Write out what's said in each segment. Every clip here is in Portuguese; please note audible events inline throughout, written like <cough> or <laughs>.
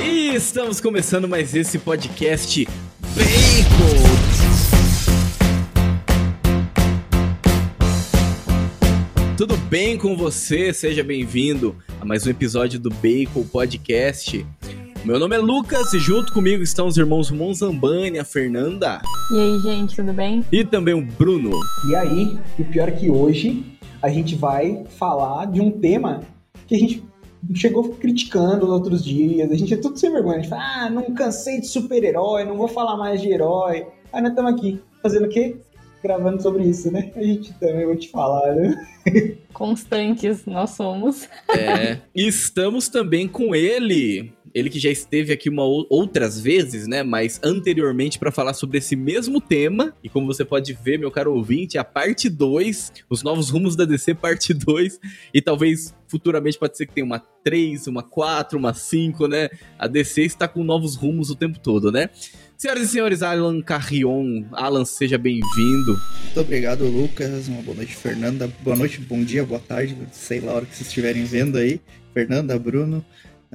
E estamos começando mais esse podcast Bacon. Tudo bem com você? Seja bem-vindo a mais um episódio do Bacon Podcast. Meu nome é Lucas e junto comigo estão os irmãos Monzambani, a Fernanda. E aí, gente, tudo bem? E também o Bruno. E aí, o pior é que hoje a gente vai falar de um tema que a gente chegou criticando nos outros dias. A gente é tudo sem vergonha. A gente fala, ah, não cansei de super-herói, não vou falar mais de herói. Aí nós estamos aqui fazendo o quê? Gravando sobre isso, né? A gente também vou te falar, né? Constantes nós somos. É. Estamos também com ele, ele que já esteve aqui uma, outras vezes, né? Mas anteriormente para falar sobre esse mesmo tema. E como você pode ver, meu caro ouvinte, a parte 2, os novos rumos da DC, parte 2. E talvez futuramente pode ser que tenha uma 3, uma 4, uma 5, né? A DC está com novos rumos o tempo todo, né? Senhoras e senhores, Alan Carrion, Alan, seja bem-vindo. Muito obrigado, Lucas. Uma boa noite, Fernanda. Boa noite, bom dia, boa tarde, sei lá a hora que vocês estiverem vendo aí. Fernanda, Bruno.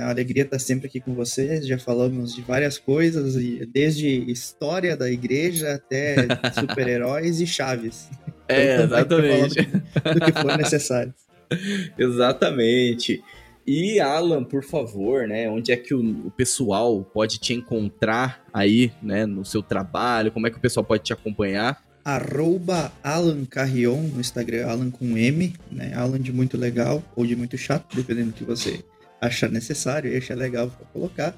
É uma alegria estar sempre aqui com vocês. Já falamos de várias coisas, desde história da igreja até <laughs> super-heróis e chaves. É, então, exatamente. Do, do que for necessário. <laughs> exatamente. E Alan, por favor, né? Onde é que o, o, pessoal pode te encontrar aí, né? No seu trabalho? Como é que o pessoal pode te acompanhar? Arroba Alan Carrion no Instagram, Alan com M, né? Alan de muito legal ou de muito chato, dependendo do que você achar necessário e achar legal para colocar.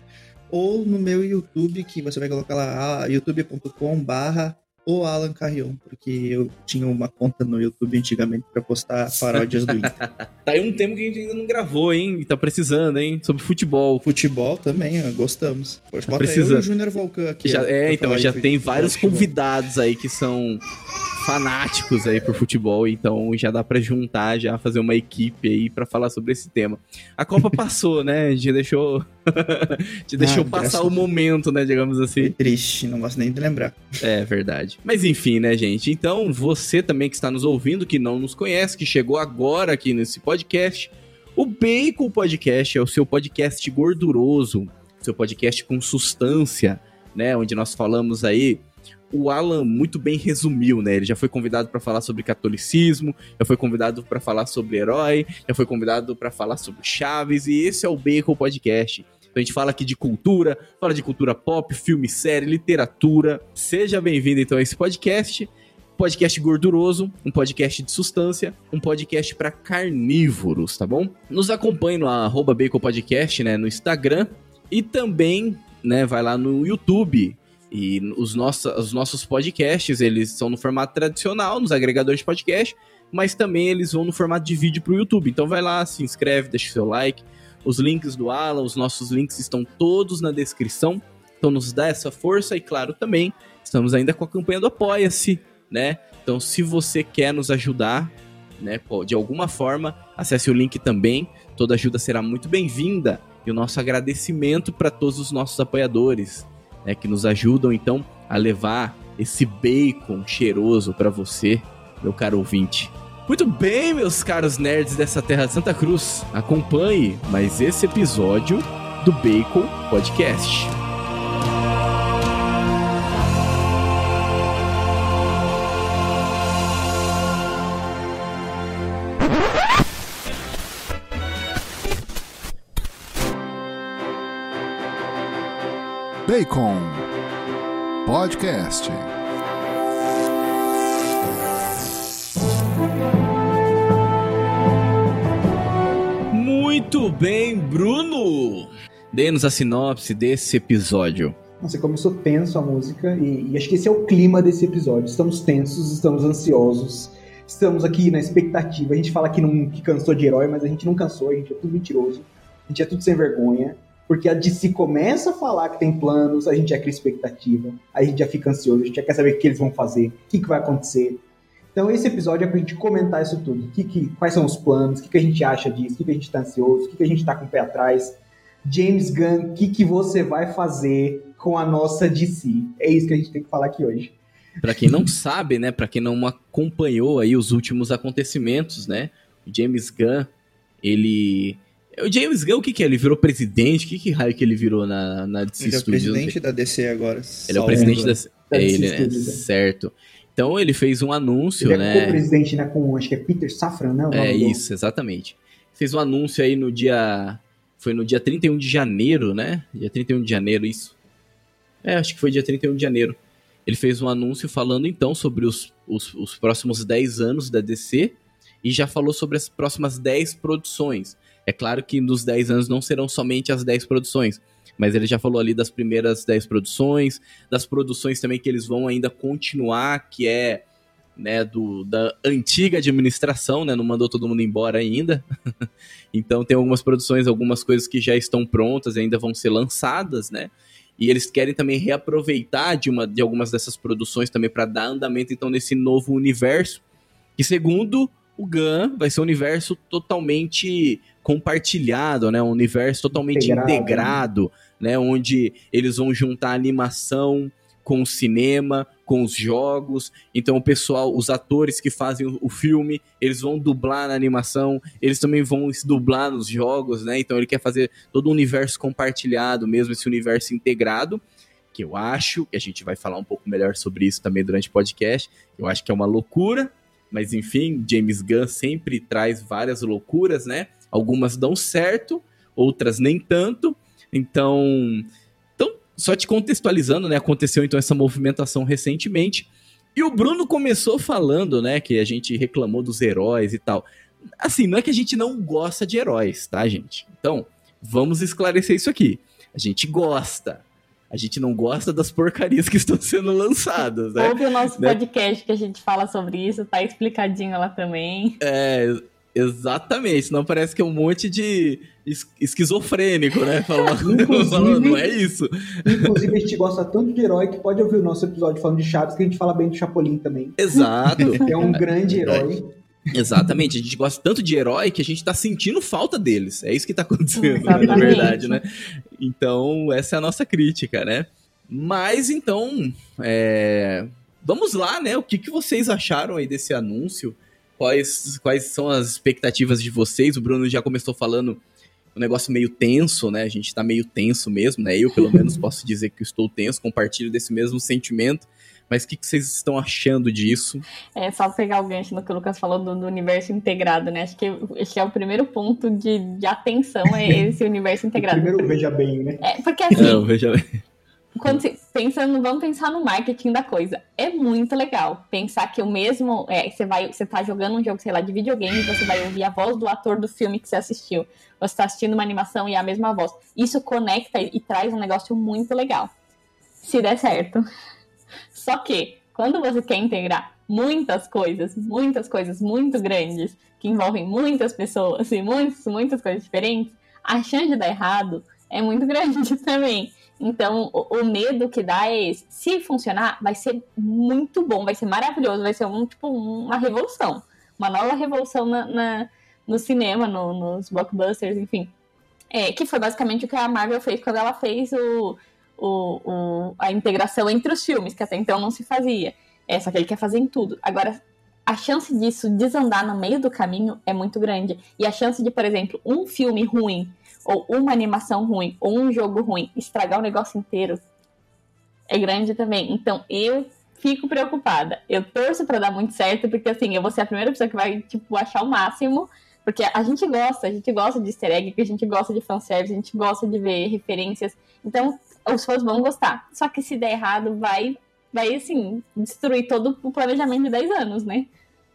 Ou no meu YouTube, que você vai colocar lá, youtube.com barra o Alan Carrion, porque eu tinha uma conta no YouTube antigamente para postar paródias do Inter. <laughs> tá aí um tema que a gente ainda não gravou, hein? Tá precisando, hein? Sobre futebol. Futebol também, gostamos. Pode tá precisando. eu e o Júnior Volcan aqui. Já, é, então, já tem vários convidados aí que são fanáticos aí por futebol, então já dá para juntar, já fazer uma equipe aí para falar sobre esse tema. A Copa <laughs> passou, né? A gente deixou, <laughs> te deixou ah, passar o momento, né, digamos assim. Triste, não gosto nem de lembrar. É verdade. Mas enfim, né, gente? Então, você também que está nos ouvindo, que não nos conhece, que chegou agora aqui nesse podcast, o Bacon Podcast é o seu podcast gorduroso, seu podcast com substância, né, onde nós falamos aí o Alan muito bem resumiu, né? Ele já foi convidado para falar sobre catolicismo, já foi convidado para falar sobre herói, já foi convidado para falar sobre Chaves, e esse é o Bacon Podcast. Então a gente fala aqui de cultura, fala de cultura pop, filme, série, literatura. Seja bem-vindo então a esse podcast. Podcast gorduroso, um podcast de substância, um podcast para carnívoros, tá bom? Nos acompanhe no arroba Bacon Podcast, né, no Instagram e também, né, vai lá no YouTube, e os, nosso, os nossos podcasts, eles são no formato tradicional, nos agregadores de podcast, mas também eles vão no formato de vídeo para o YouTube. Então vai lá, se inscreve, deixa o seu like. Os links do Alan, os nossos links estão todos na descrição. Então nos dá essa força e claro também, estamos ainda com a campanha do Apoia-se, né? Então se você quer nos ajudar, né, de alguma forma, acesse o link também. Toda ajuda será muito bem-vinda. E o nosso agradecimento para todos os nossos apoiadores né, que nos ajudam então a levar esse bacon cheiroso para você, meu caro ouvinte. Muito bem, meus caros nerds dessa terra de Santa Cruz, acompanhe mais esse episódio do Bacon Podcast. Bacon Podcast. Muito bem, Bruno! Dê-nos a sinopse desse episódio. Você começou tenso a música e, e acho que esse é o clima desse episódio. Estamos tensos, estamos ansiosos, estamos aqui na expectativa. A gente fala que, não, que cansou de herói, mas a gente não cansou, a gente é tudo mentiroso, a gente é tudo sem vergonha porque a DC começa a falar que tem planos, a gente já cria expectativa, a gente já fica ansioso, a gente já quer saber o que eles vão fazer, o que, que vai acontecer. Então esse episódio é pra gente comentar isso tudo. Que, que, quais são os planos, o que, que a gente acha disso, o que, que a gente tá ansioso, o que, que a gente tá com o pé atrás. James Gunn, o que, que você vai fazer com a nossa DC? É isso que a gente tem que falar aqui hoje. Para quem não sabe, né, para quem não acompanhou aí os últimos acontecimentos, né, O James Gunn, ele. O James Gunn, o que, que é? Ele virou presidente? O que, que raio que ele virou na, na DC Ele é o Studios? presidente da DC agora. Ele é o presidente da. Da É DC ele, né? Studios, é. Certo. Então ele fez um anúncio, Ele é né? co-presidente, né, com, acho que é Peter Safran, né? É isso, exatamente. Fez um anúncio aí no dia. Foi no dia 31 de janeiro, né? Dia 31 de janeiro, isso. É, acho que foi dia 31 de janeiro. Ele fez um anúncio falando então sobre os, os, os próximos 10 anos da DC e já falou sobre as próximas 10 produções. É claro que nos 10 anos não serão somente as 10 produções, mas ele já falou ali das primeiras 10 produções, das produções também que eles vão ainda continuar, que é né, do, da antiga administração, né, não mandou todo mundo embora ainda. <laughs> então tem algumas produções, algumas coisas que já estão prontas e ainda vão ser lançadas, né? E eles querem também reaproveitar de, uma, de algumas dessas produções também para dar andamento então nesse novo universo, que segundo o Gun vai ser um universo totalmente compartilhado, né? Um universo totalmente Integrado, né? integrado, né? Onde eles vão juntar animação com o cinema, com os jogos. Então o pessoal, os atores que fazem o, o filme, eles vão dublar na animação, eles também vão se dublar nos jogos, né? Então ele quer fazer todo o universo compartilhado, mesmo esse universo integrado, que eu acho, que a gente vai falar um pouco melhor sobre isso também durante o podcast. Eu acho que é uma loucura, mas enfim, James Gunn sempre traz várias loucuras, né? Algumas dão certo, outras nem tanto. Então, então só te contextualizando, né? Aconteceu então essa movimentação recentemente. E o Bruno começou falando, né, que a gente reclamou dos heróis e tal. Assim, não é que a gente não gosta de heróis, tá, gente? Então, vamos esclarecer isso aqui. A gente gosta. A gente não gosta das porcarias que estão sendo lançadas, né? Ouve o nosso Né? podcast que a gente fala sobre isso, tá explicadinho lá também. É, exatamente. Não parece que é um monte de es- esquizofrênico, né? <laughs> Falando, falando, não é isso. Inclusive, a gente gosta tanto de herói que pode ouvir o nosso episódio falando de Chaves, que a gente fala bem do Chapolin também. Exato. <laughs> É um grande herói. Exatamente, a gente gosta tanto de herói que a gente tá sentindo falta deles. É isso que tá acontecendo, né, na verdade, né? Então, essa é a nossa crítica, né? Mas então, é, vamos lá, né? O que, que vocês acharam aí desse anúncio? Quais, quais são as expectativas de vocês? O Bruno já começou falando um negócio meio tenso, né? A gente tá meio tenso mesmo, né? Eu, pelo <laughs> menos, posso dizer que eu estou tenso, compartilho desse mesmo sentimento. Mas o que, que vocês estão achando disso? É só pegar o gancho no que o Lucas falou do, do universo integrado, né? Acho que esse é o primeiro ponto de, de atenção, é <laughs> esse universo integrado. Primeiro, veja bem, né? É, porque assim, Não, veja bem. Quando se, pensando, vamos pensar no marketing da coisa. É muito legal pensar que o mesmo, é, você vai, você tá jogando um jogo, sei lá, de videogame, você vai ouvir a voz do ator do filme que você assistiu. Você tá assistindo uma animação e é a mesma voz. Isso conecta e, e traz um negócio muito legal. Se der certo. Só que quando você quer integrar muitas coisas, muitas coisas muito grandes, que envolvem muitas pessoas e muitas, muitas coisas diferentes, a chance de dar errado é muito <laughs> grande também. Então, o, o medo que dá é esse. Se funcionar, vai ser muito bom, vai ser maravilhoso, vai ser um, tipo, uma revolução. Uma nova revolução na, na- no cinema, no- nos blockbusters, enfim. É, que foi basicamente o que a Marvel fez quando ela fez o, o, o- a integração entre os filmes, que até então não se fazia. É, só que ele quer fazer em tudo. Agora, a chance disso desandar no meio do caminho é muito grande. E a chance de, por exemplo, um filme ruim, ou uma animação ruim, ou um jogo ruim, estragar o negócio inteiro é grande também. Então, eu fico preocupada. Eu torço pra dar muito certo, porque assim, eu vou ser a primeira pessoa que vai, tipo, achar o máximo. Porque a gente gosta, a gente gosta de easter egg, a gente gosta de fanservice, a gente gosta de ver referências. Então, os fãs vão gostar. Só que se der errado, vai, vai assim, destruir todo o planejamento de 10 anos, né?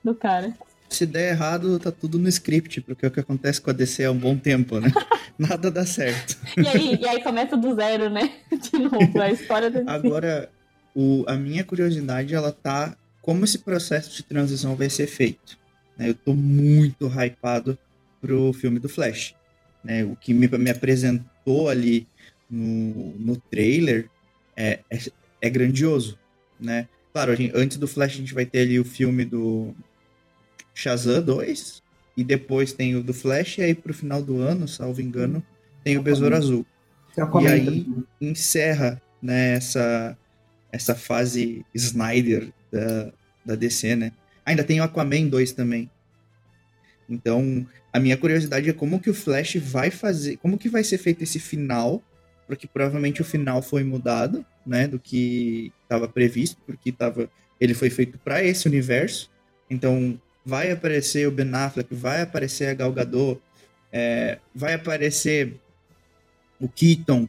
Do cara. Se der errado, tá tudo no script, porque é o que acontece com a DC há um bom tempo, né? <laughs> <laughs> Nada dá certo. E aí, e aí começa do zero, né? <laughs> De novo, a história do Agora, o, a minha curiosidade, ela tá como esse processo de transição vai ser feito. né? Eu tô muito hypado pro filme do Flash. né? O que me, me apresentou ali no, no trailer é, é, é grandioso, né? Claro, gente- antes do Flash a gente vai ter ali o filme do Shazam 2, e depois tem o do Flash, e aí pro final do ano, salvo engano, tem o Besouro Azul comenta. aí- encerra né, essa, essa fase Snyder da, da DC, né? Ainda tem o Aquaman 2 também. Então, a minha curiosidade é como que o Flash vai fazer, como que vai ser feito esse final, porque provavelmente o final foi mudado, né, do que estava previsto, porque tava, ele foi feito para esse universo. Então, vai aparecer o Ben Affleck, vai aparecer a Gal Gadot, é, vai aparecer o Keaton,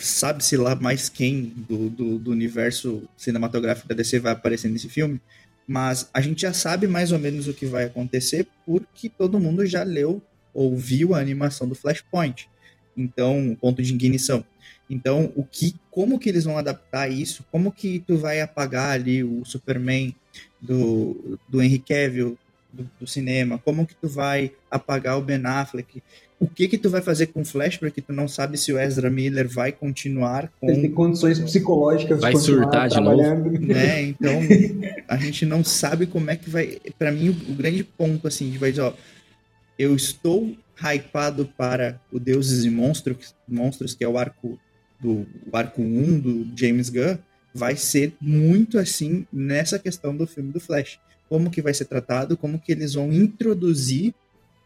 sabe-se lá mais quem do, do, do, universo cinematográfico da DC vai aparecer nesse filme, mas a gente já sabe mais ou menos o que vai acontecer porque todo mundo já leu ou viu a animação do Flashpoint. Então, ponto de ignição. Então, o que, como que eles vão adaptar isso? Como que tu vai apagar ali o Superman do, do Henry Cavill do, do cinema? Como que tu vai apagar o Ben Affleck? o que que tu vai fazer com o Flash, porque tu não sabe se o Ezra Miller vai continuar com... Ele tem condições psicológicas vai de surtar de novo. Né? <laughs> Então, a gente não sabe como é que vai... para mim, o, grande ponto, assim, de vai dizer, ó, eu estou hypado para o Deuses e Monstros, Monstros que é o arco do o arco 1 do James Gunn, vai ser muito assim nessa questão do filme do Flash. Como que vai ser tratado, como que eles vão introduzir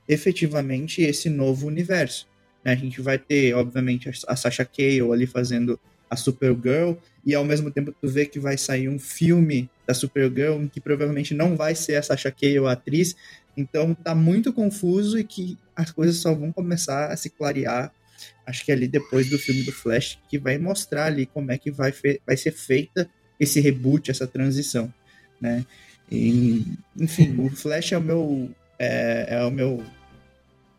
efetivamente esse novo universo. A gente vai ter, obviamente, a Sasha Cale ali fazendo a Supergirl, e ao mesmo tempo tu vê que vai sair um filme da Supergirl que provavelmente não vai ser a Sasha Cale a atriz, então tá muito confuso e que as coisas só vão começar a se clarear, acho que ali depois do filme do Flash, que vai mostrar ali como é que vai, vai ser feita esse reboot, essa transição, né? E, enfim, o Flash é o meu é, é o meu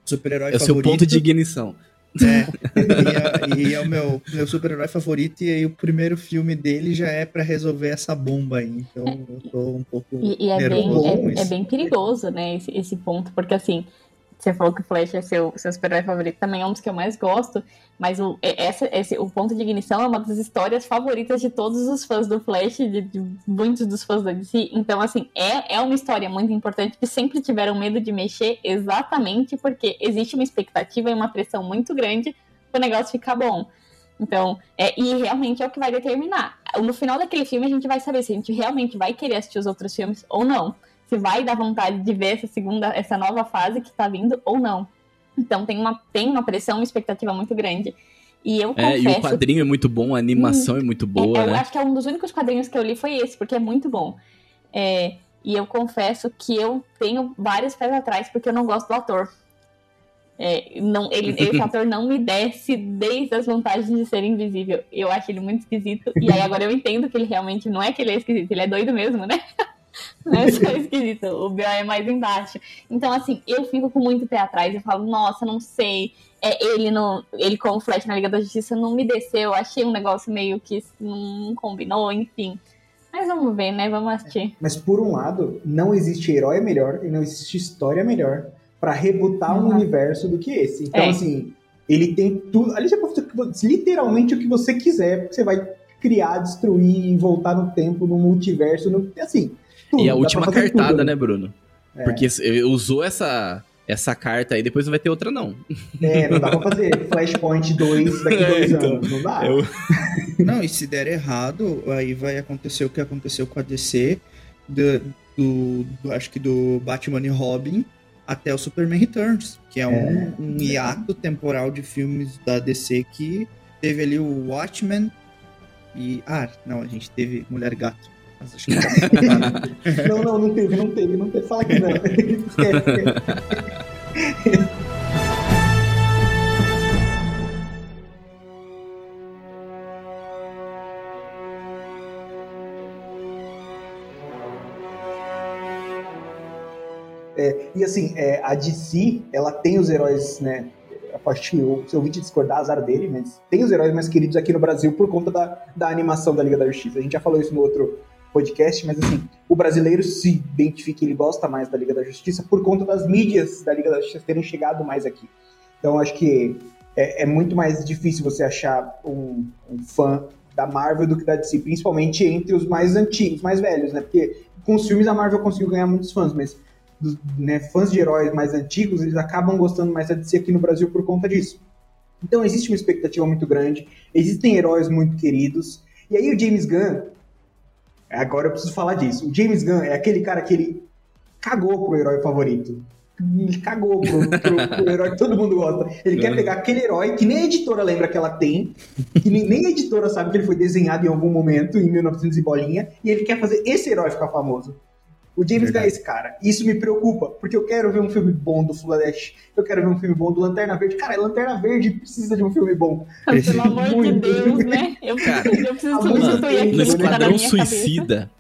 super-herói favorito. É o seu ponto de ignição. É, e, é, e é o meu, meu super-herói favorito, e aí o primeiro filme dele já é para resolver essa bomba aí. Então eu tô um pouco. E, e é, bem, é, é, bem perigoso, né, esse, esse ponto, porque assim, você falou que o Flash é seu, seu super-herói favorito, também é um dos que eu mais gosto, mas o, essa, esse, o ponto de ignição é uma das histórias favoritas de todos os fãs do Flash, de, de muitos dos fãs da DC. Então, assim, é, é uma história muito importante que sempre tiveram medo de mexer, exatamente porque existe uma expectativa e uma pressão muito grande para o negócio ficar bom. Então, é, e realmente é o que vai determinar. No final daquele filme, a gente vai saber se a gente realmente vai querer assistir os outros filmes ou não se vai dar vontade de ver essa segunda, essa nova fase que tá vindo ou não. Então tem uma, tem uma pressão, uma expectativa muito grande. E eu é, confesso... e o quadrinho é muito bom, a animação hum, é muito boa, é, né? Eu acho que é um dos únicos quadrinhos que eu li foi esse, porque é muito bom. É, e eu confesso que eu tenho vários pés atrás, porque eu não gosto do ator. É, não, ele, <laughs> esse ator não me desce desde as vantagens de ser invisível. Eu acho ele muito esquisito. E aí agora eu entendo que ele realmente não é que ele é esquisito, ele é doido mesmo, né? <laughs> <laughs> Não é só esquisito, o B.O. é mais embaixo. Então, assim, eu fico com muito pé atrás. Eu falo, nossa, não sei. É, ele, no, ele com o Flash na Liga da Justiça não me desceu. Achei um negócio meio que não combinou, enfim. Mas vamos ver, né? Vamos assistir. Mas por um lado, não existe herói melhor e não existe história melhor para rebutar uhum. um universo do que esse. Então, é. assim, ele tem tudo. Ali já pode fazer literalmente o que você quiser, porque você vai criar, destruir, voltar no tempo, no multiverso, no, assim. Tudo, e a última cartada, tudo, né, Bruno? É. Porque usou essa, essa carta aí, depois não vai ter outra, não. É, não dá pra fazer <laughs> Flashpoint 2 daqui a dois é, então, anos. Não dá. Eu... <laughs> não, e se der errado, aí vai acontecer o que aconteceu com a DC, do, do, do acho que do Batman e Robin até o Superman Returns, que é, é. Um, um hiato temporal de filmes da DC que teve ali o Watchmen e. Ah, não, a gente teve Mulher Gato. <laughs> não, não, não teve, não teve, não teve. Fala que não. <laughs> É, e assim, é, a DC, ela tem os heróis, né? A partir, se eu ouvir te discordar, azar dele, mas tem os heróis mais queridos aqui no Brasil por conta da, da animação da Liga da Justiça. A gente já falou isso no outro podcast, mas assim, o brasileiro se identifica, ele gosta mais da Liga da Justiça por conta das mídias da Liga da Justiça terem chegado mais aqui. Então acho que é, é muito mais difícil você achar um, um, fã da Marvel do que da DC, principalmente entre os mais antigos, mais velhos, né? Porque com os filmes a Marvel conseguiu ganhar muitos fãs, mas né, fãs de heróis mais antigos, eles acabam gostando mais da DC aqui no Brasil por conta disso. Então existe uma expectativa muito grande, existem heróis muito queridos, e aí o James Gunn, Agora eu preciso falar disso. O James Gunn é aquele cara que ele cagou pro herói favorito. Ele cagou pro, pro, pro <laughs> herói que todo mundo gosta. Ele quer É. pegar aquele herói que nem a editora lembra que ela tem, que nem, nem a editora sabe que ele foi desenhado em algum momento, em 1900 e bolinha, e ele quer fazer esse herói ficar famoso. O James é Verdade. esse cara. Isso me preocupa, porque eu quero ver um filme bom do Flash, eu quero ver um filme bom do Lanterna Verde. Cara, Lanterna Verde precisa de um filme bom. Pelo amor de. Deus, né? Eu Cara, preciso, eu preciso substituir aquilo No na Esquadrão minha cabeça. Suicida.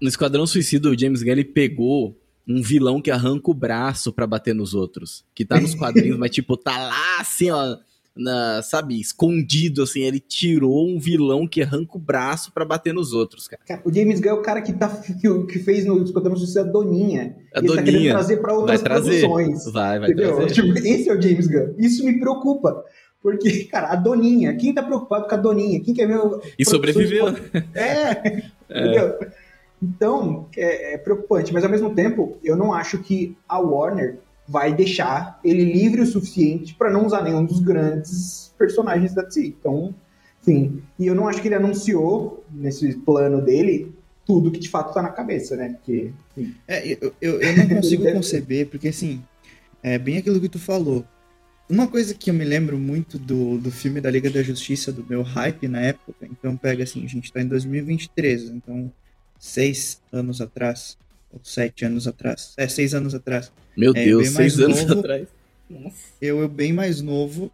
No Esquadrão Suicida, o James Gunn ele pegou um vilão que arranca o braço pra bater nos outros. Que tá nos quadrinhos, <laughs> mas tipo, tá lá assim, ó. Na, sabe, escondido, assim. Ele tirou um vilão que arranca o braço pra bater nos outros, cara. Cara, o James Gunn é o cara que, tá, que, que fez no Esquadrão Suicida a Doninha. A Ele tá querendo Doninha. trazer pra Vai outras trazer. produções. Vai, vai Entendeu? trazer. Tipo, esse é o James Gunn. Isso me preocupa. Porque, <laughs> cara, a Doninha, quem tá preocupado com a Doninha? Quem quer ver o. E sobreviveu. <laughs> É, entendeu? Então, é, é preocupante. Mas ao mesmo tempo, eu não acho que a Warner vai deixar ele livre o suficiente pra não usar nenhum dos grandes personagens da DC. Então, sim. E eu não acho que ele anunciou, nesse plano dele, tudo que de fato tá na cabeça, né? Porque, enfim, É, eu, eu, eu não <laughs> consigo conceber, porque assim, é bem aquilo que tu falou. Uma coisa que eu me lembro muito do, do filme da Liga da Justiça, do meu hype na época, então pega assim, a gente tá em 2023, então seis anos atrás, ou sete anos atrás, é, seis anos atrás, Meu É, Deus, seis anos novo. atrás. eu, eu bem mais novo,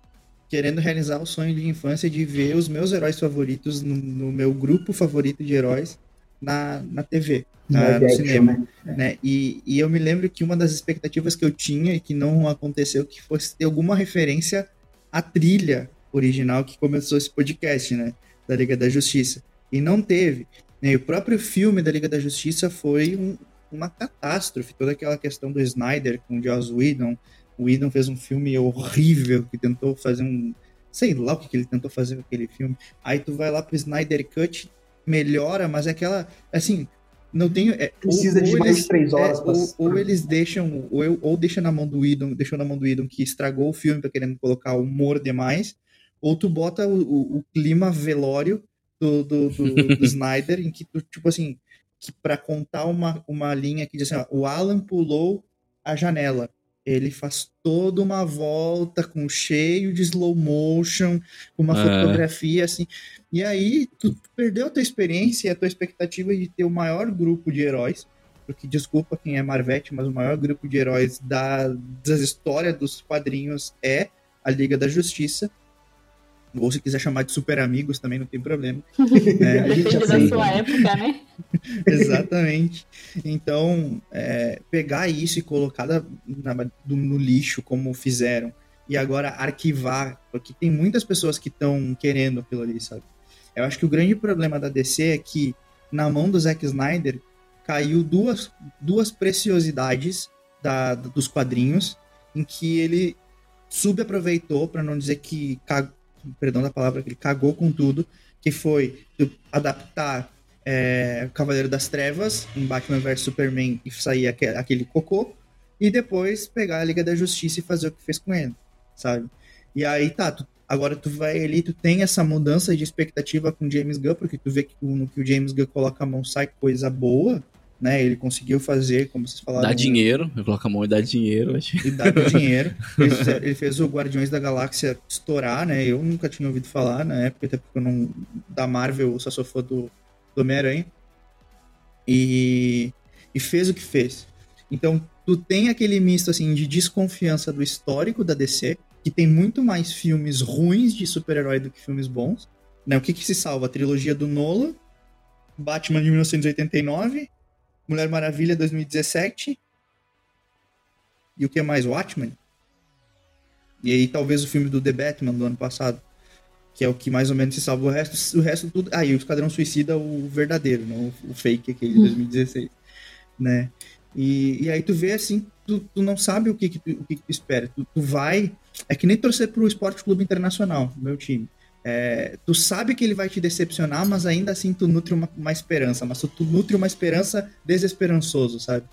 querendo realizar o sonho de infância de ver os meus heróis favoritos no, no meu grupo favorito de heróis na, na TV, na, no cinema né? né? E, e eu me lembro que uma das expectativas que eu tinha e que não aconteceu que fosse ter alguma referência à trilha original que começou esse podcast, né? Da Liga da Justiça. E não teve. né? E o próprio filme da Liga da Justiça foi um- uma catástrofe. Toda aquela questão do Snyder com o Joss Whedon. O Whedon fez um filme horrível que tentou fazer um... Sei lá o que, que ele tentou fazer com aquele filme. Aí tu vai lá pro Snyder Cut, melhora, mas é aquela... Assim, não tem... É, Precisa ou- de ou mais eles- três horas é, pra- ou, ou eles deixam, ou, eu- ou deixa na mão do Idon, deixou na mão do Idon que estragou o filme pra querendo colocar humor demais, ou tu bota o, o- o clima velório do, do, do, do <laughs> Snyder, em que tu, tipo assim, que pra contar uma, uma linha que diz assim, ó, o Alan pulou a janela. Ele faz toda uma volta com cheio de slow motion, com uma Ah. fotografia assim. E aí tu perdeu a tua experiência e a tua expectativa de ter o maior grupo de heróis. Porque desculpa quem é Marvete, mas o maior grupo de heróis da, das histórias dos quadrinhos é a Liga da Justiça. Ou se quiser chamar de super amigos também não tem problema. né? <laughs> A gente da sua época, né? <laughs> Exatamente. Então, é, pegar isso e colocar na- no lixo, como fizeram, e agora arquivar, porque tem muitas pessoas que estão querendo aquilo ali, sabe? Eu acho que o grande problema da DC é que, na mão do Zack Snyder, caiu duas, duas preciosidades da- dos quadrinhos, em que ele subaproveitou, para não dizer que, perdão da palavra, que ele cagou com tudo, que foi adaptar é, Cavaleiro das Trevas em Batman vs Superman e sair aque- aquele cocô, e depois pegar a Liga da Justiça e fazer o que fez com ele, sabe? E aí tá, tu- agora tu vai ali, tu tem essa mudança de expectativa com James Gunn, porque tu vê que no que o James Gunn coloca a mão sai coisa boa, né? Ele conseguiu fazer, como vocês falaram, Dá dinheiro, eu coloco a mão e dá dinheiro. acho. e dá dinheiro. <laughs> Ele fez, ele fez o Guardiões da Galáxia estourar, né? Eu nunca tinha ouvido falar na época, até porque eu não. Da Marvel, eu só sou fã do, do Homem-Aranha. E, e fez o que fez. Então, tu tem aquele misto assim de desconfiança do histórico da DC, que tem muito mais filmes ruins de super-herói do que filmes bons. Né? O que, que se salva? A trilogia do Nolan, Batman de 1989, Mulher Maravilha 2017 e o que mais? Watchmen? E aí talvez o filme do The Batman do ano passado, que é o que mais ou menos se salva o resto. O resto tudo. Ah, e o Esquadrão Suicida, o verdadeiro, não o fake aquele de 2016, né? E, e aí tu vê assim, tu, tu não sabe o que, que tu, o que, que tu espera. Tu, tu vai. É que nem torcer pro Esporte Clube Internacional, meu time. É, tu sabe que ele vai te decepcionar, mas ainda assim tu nutre uma, uma esperança. Mas tu, nutre uma esperança desesperançoso, sabe?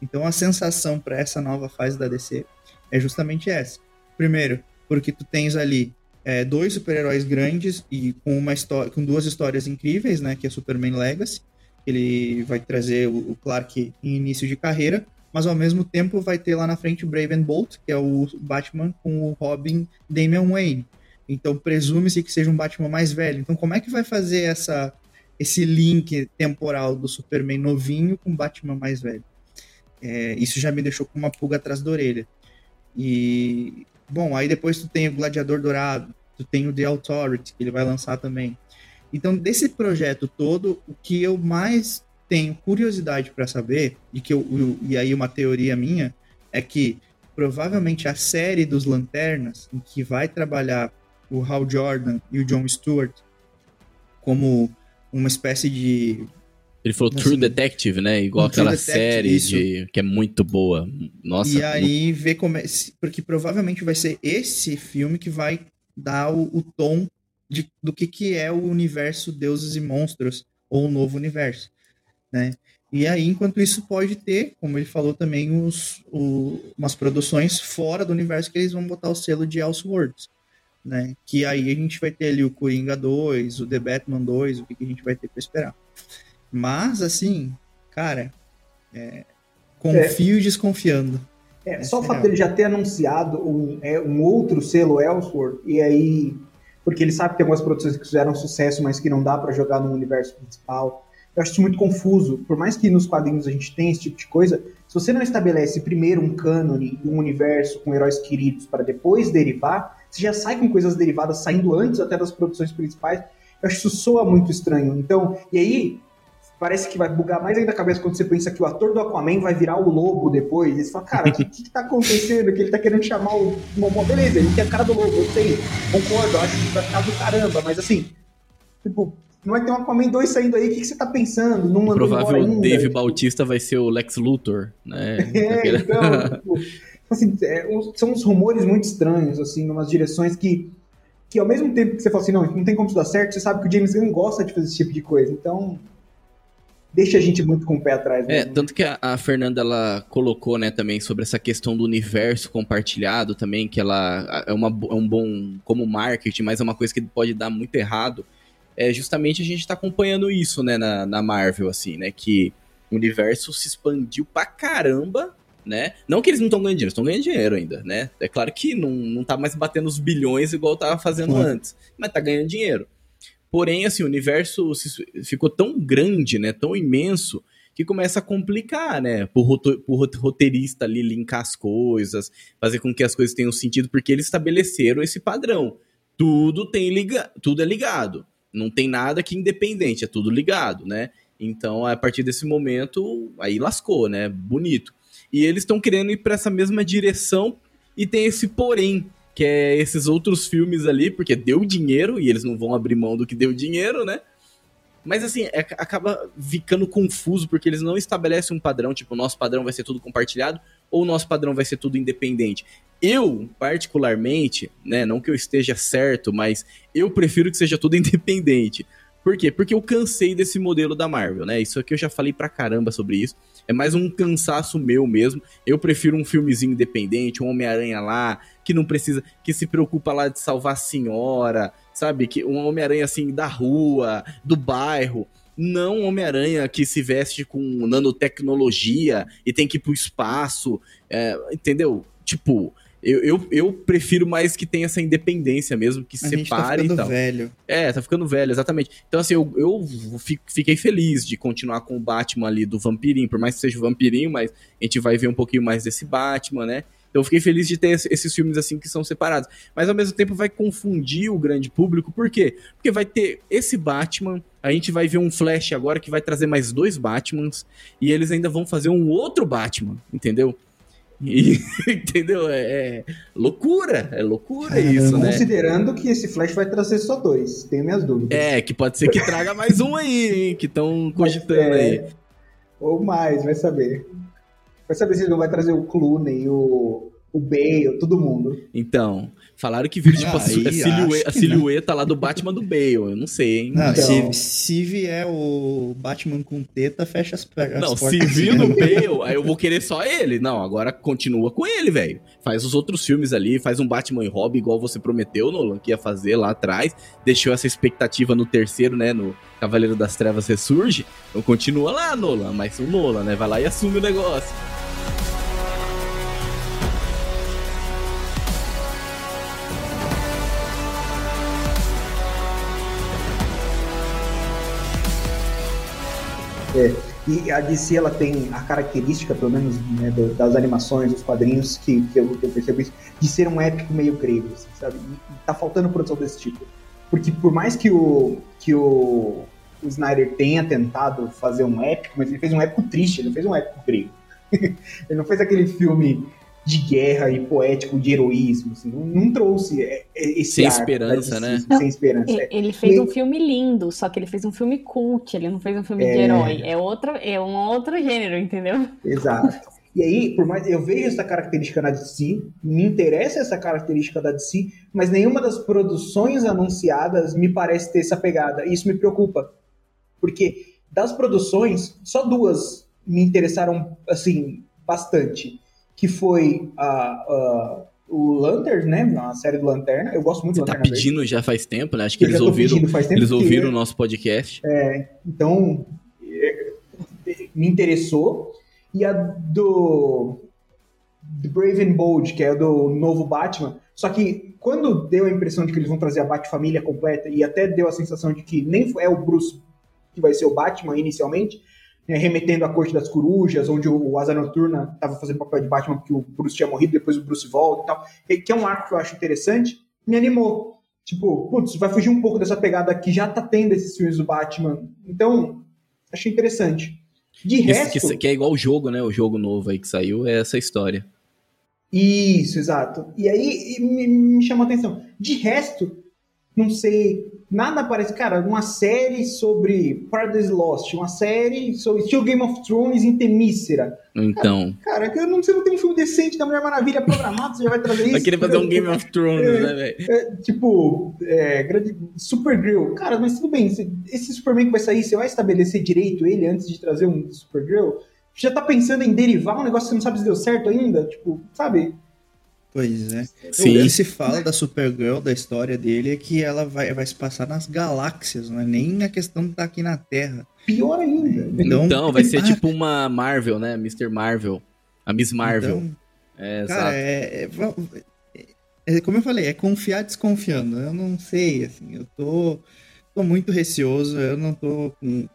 Então a sensação para essa nova fase da DC é justamente essa. Primeiro, porque tu tens ali é, dois super-heróis grandes e com uma história, com duas histórias incríveis, né? Que é Superman Legacy, ele vai trazer o, o Clark em início de carreira, mas ao mesmo tempo vai ter lá na frente o Brave and Bolt, que é o Batman com o Robin Damian Wayne. Então presume-se que seja um Batman mais velho. Então como é que vai fazer essa esse link temporal do Superman novinho com Batman mais velho? É, isso já me deixou com uma pulga atrás da orelha. E bom, aí depois tu tem o Gladiador Dourado, tu tem o The Authority que ele vai lançar também. Então desse projeto todo, o que eu mais tenho curiosidade para saber e que eu, eu, e aí uma teoria minha é que provavelmente a série dos Lanternas, em que vai trabalhar o Hal Jordan e o John Stewart como uma espécie de. Ele falou True Detective, né? Igual Um aquela série de, que é muito boa. Nossa, e aí ver como é. Porque provavelmente vai ser esse filme que vai dar o, o tom de, do que, que é o universo Deuses e Monstros, ou o novo universo. Né? E aí, enquanto isso, pode ter, como ele falou também, os, o- umas produções fora do universo que eles vão botar o selo de Elseworlds. Né? Que aí a gente vai ter ali o Coringa 2, o The Batman 2, o que, que a gente vai ter para esperar. Mas, assim, cara, é, confio desconfiando. É, só o é fato dele já ter anunciado um, é, um outro selo Elseworld, e aí. Porque ele sabe que tem algumas produções que fizeram sucesso, mas que não dá pra jogar no universo principal. Eu acho isso muito confuso. Por mais que nos quadrinhos a gente tenha esse tipo de coisa, se você não estabelece primeiro um cânone e um universo com heróis queridos para depois derivar, você já sai com coisas derivadas saindo antes até das produções principais. Eu acho que isso soa muito estranho. Então, e aí, parece que vai bugar mais ainda a cabeça quando você pensa que o ator do Aquaman vai virar o lobo depois. E você fala, cara, o que, que, tá acontecendo? Que ele tá querendo chamar o Momo. Beleza, ele tem a cara do lobo, eu sei, concordo, acho que vai ficar do caramba, mas assim, tipo, não vai ter um Aquaman 2 saindo aí, o que, que você tá pensando? Não o mandou provável embora ainda? Dave Bautista vai ser o Lex Luthor, né? <laughs> É, então, <laughs> tipo, assim, é, são uns rumores muito estranhos, assim, numas direções que, que ao mesmo tempo que você fala assim, não, não tem como isso dar certo, você sabe que o James Gunn gosta de fazer esse tipo de coisa, então deixa a gente muito com o pé atrás. É, mesmo. tanto que a, a Fernanda ela colocou, né, também sobre essa questão do universo compartilhado também, que ela é, uma, é um bom como marketing, mas é uma coisa que pode dar muito errado. É justamente a gente tá acompanhando isso, né, na, na Marvel, assim, né, que o universo se expandiu pra caramba, né? Não que eles não estão ganhando dinheiro, estão ganhando dinheiro ainda, né? É claro que não, não tá mais batendo os bilhões igual tava fazendo Claro. antes, mas tá ganhando dinheiro. Porém, assim, o universo ficou tão grande, né, tão imenso, que começa a complicar, né? Pro, pro rot- roteirista ali linkar as coisas, fazer com que as coisas tenham sentido, porque eles estabeleceram esse padrão. Tudo tem liga, tudo é ligado. Não tem nada que independente, é tudo ligado, né? Então, a partir desse momento, aí lascou, né? Bonito. E eles estão querendo ir para essa mesma direção e tem esse porém, que é esses outros filmes ali, porque deu dinheiro e eles não vão abrir mão do que deu dinheiro, né? Mas assim, é- acaba ficando confuso porque eles não estabelecem um padrão, tipo, o nosso padrão vai ser tudo compartilhado ou o nosso padrão vai ser tudo independente. Eu, particularmente, né, não que eu esteja certo, mas eu prefiro que seja tudo <laughs> independente. Por quê? Porque eu cansei desse modelo da Marvel, né? Isso aqui eu já falei pra caramba sobre isso. É mais um cansaço meu mesmo. Eu prefiro um filmezinho independente, um Homem-Aranha lá, que não precisa, que se preocupa lá de salvar a senhora, sabe? Que um Homem-Aranha assim da rua, do bairro. Não Homem-Aranha que se veste com nanotecnologia e tem que ir pro espaço, é, entendeu? Tipo, eu, eu, eu prefiro mais que tenha essa independência mesmo, que A gente tá separe e ficando tal. velho. É, tá ficando velho, exatamente. Então, assim, eu, eu fi- fiquei feliz de continuar com o Batman ali do Vampirinho, por mais que seja o Vampirinho, mas a gente vai ver um pouquinho mais desse Batman, né? Então, eu fiquei feliz de ter esse- esses filmes assim que são separados. Mas ao mesmo tempo vai confundir o grande público, por quê? Porque vai ter esse Batman, a gente vai ver um Flash agora que vai trazer mais dois Batmans, e eles ainda vão fazer um outro Batman, entendeu? E, <laughs> entendeu? É, é loucura, é loucura isso, né? Considerando que esse Flash vai trazer só dois, tenho minhas dúvidas. É, que pode ser que traga mais um aí, hein? Que estão cogitando É, aí. Ou mais, vai saber. Vai saber se ele não vai trazer o Clooney, o, o Bale, todo mundo. Então, falaram que viram tipo, a, Ah, a aí silhue- acho a silhueta lá do Batman do Bale. Eu não sei, hein? Não, Então. se, se vier o Batman com teta, fecha as, as Não, portas. se vir no <laughs> Bale, aí eu vou querer só ele. Não, agora continua com ele, velho. Faz os outros filmes ali, faz um Batman e Robin igual você prometeu, Nolan, que ia fazer lá atrás. Deixou essa expectativa no terceiro, né, no Cavaleiro das Trevas Ressurge. Então continua lá, Nolan, mas o Nolan, né, vai lá e assume o negócio. É, e a DC ela tem a característica, pelo menos né, das animações, dos quadrinhos, que, que, eu, que eu percebo isso, de ser um épico meio grego, assim, sabe? E tá faltando produção desse tipo. Porque por mais que o, que o, o Snyder tenha tentado fazer um épico, mas ele fez um épico triste, ele não fez um épico grego. <laughs> ele não fez aquele filme de guerra e poético de heroísmo, assim, não, não trouxe é, é, esse Sem ar esperança, né? Sem esperança. E- é. Ele fez E- um filme lindo, só que ele fez um filme cult, ele não fez um filme de É. herói. É, outro, é um outro gênero, entendeu? Exato. E aí, por mais eu vejo essa característica na DC, me interessa essa característica da DC, mas nenhuma das produções anunciadas me parece ter essa pegada. E isso me preocupa. Porque das produções, só duas me interessaram assim bastante, que foi a, a- o Lantern, né, a série do Lanterna. Eu gosto muito Você do tá Lanterna Verde. pedindo já faz tempo, né? Acho que Eu eles ouviram, eles ouviram o nosso podcast. Então, é, me interessou. E a do, do Brave and Bold, que é do novo Batman. Só que quando deu a impressão de que eles vão trazer a Bat-família completa, e até deu a sensação de que nem é o Bruce que vai ser o Batman inicialmente, né, remetendo à Corte das Corujas, onde o Asa Noturna estava fazendo papel de Batman porque o Bruce tinha morrido, depois o Bruce volta e tal, e que é um arco que eu acho interessante, me animou. Tipo, putz, vai fugir um pouco dessa pegada que já tá tendo esses filmes do Batman. Então, achei interessante. De resto. que, que é igual o jogo, né? O jogo novo aí que saiu é essa história. Isso, exato. E aí me, me chamou a atenção. De resto, não sei, nada parece. Cara, uma série sobre Paradise Lost, uma série sobre Still Game of Thrones em Temícera. Então, Cara, eu não sei, não tem um filme decente da Mulher Maravilha programado, você já vai trazer isso? vai querer fazer um Game of Thrones, né, velho? É, tipo, é, grande, Supergirl. Cara, mas tudo bem, se- esse Superman que vai sair, você vai estabelecer direito ele antes de trazer um Supergirl? Já tá pensando em derivar um negócio que você não sabe se deu certo ainda? Tipo, sabe? Pois é. Sim. O que se fala da Supergirl, da história dele, é que ela vai, vai se passar nas galáxias, não é nem a questão de estar aqui na Terra. Pior ainda. Então, Então, vai ser ah, tipo uma Marvel, né? Mr. Marvel. A Miss Marvel. então, é, Cara, exato. é, é- é- é como eu falei, é confiar desconfiando. Eu não sei, assim, eu tô, tô muito receoso, eu não tô com.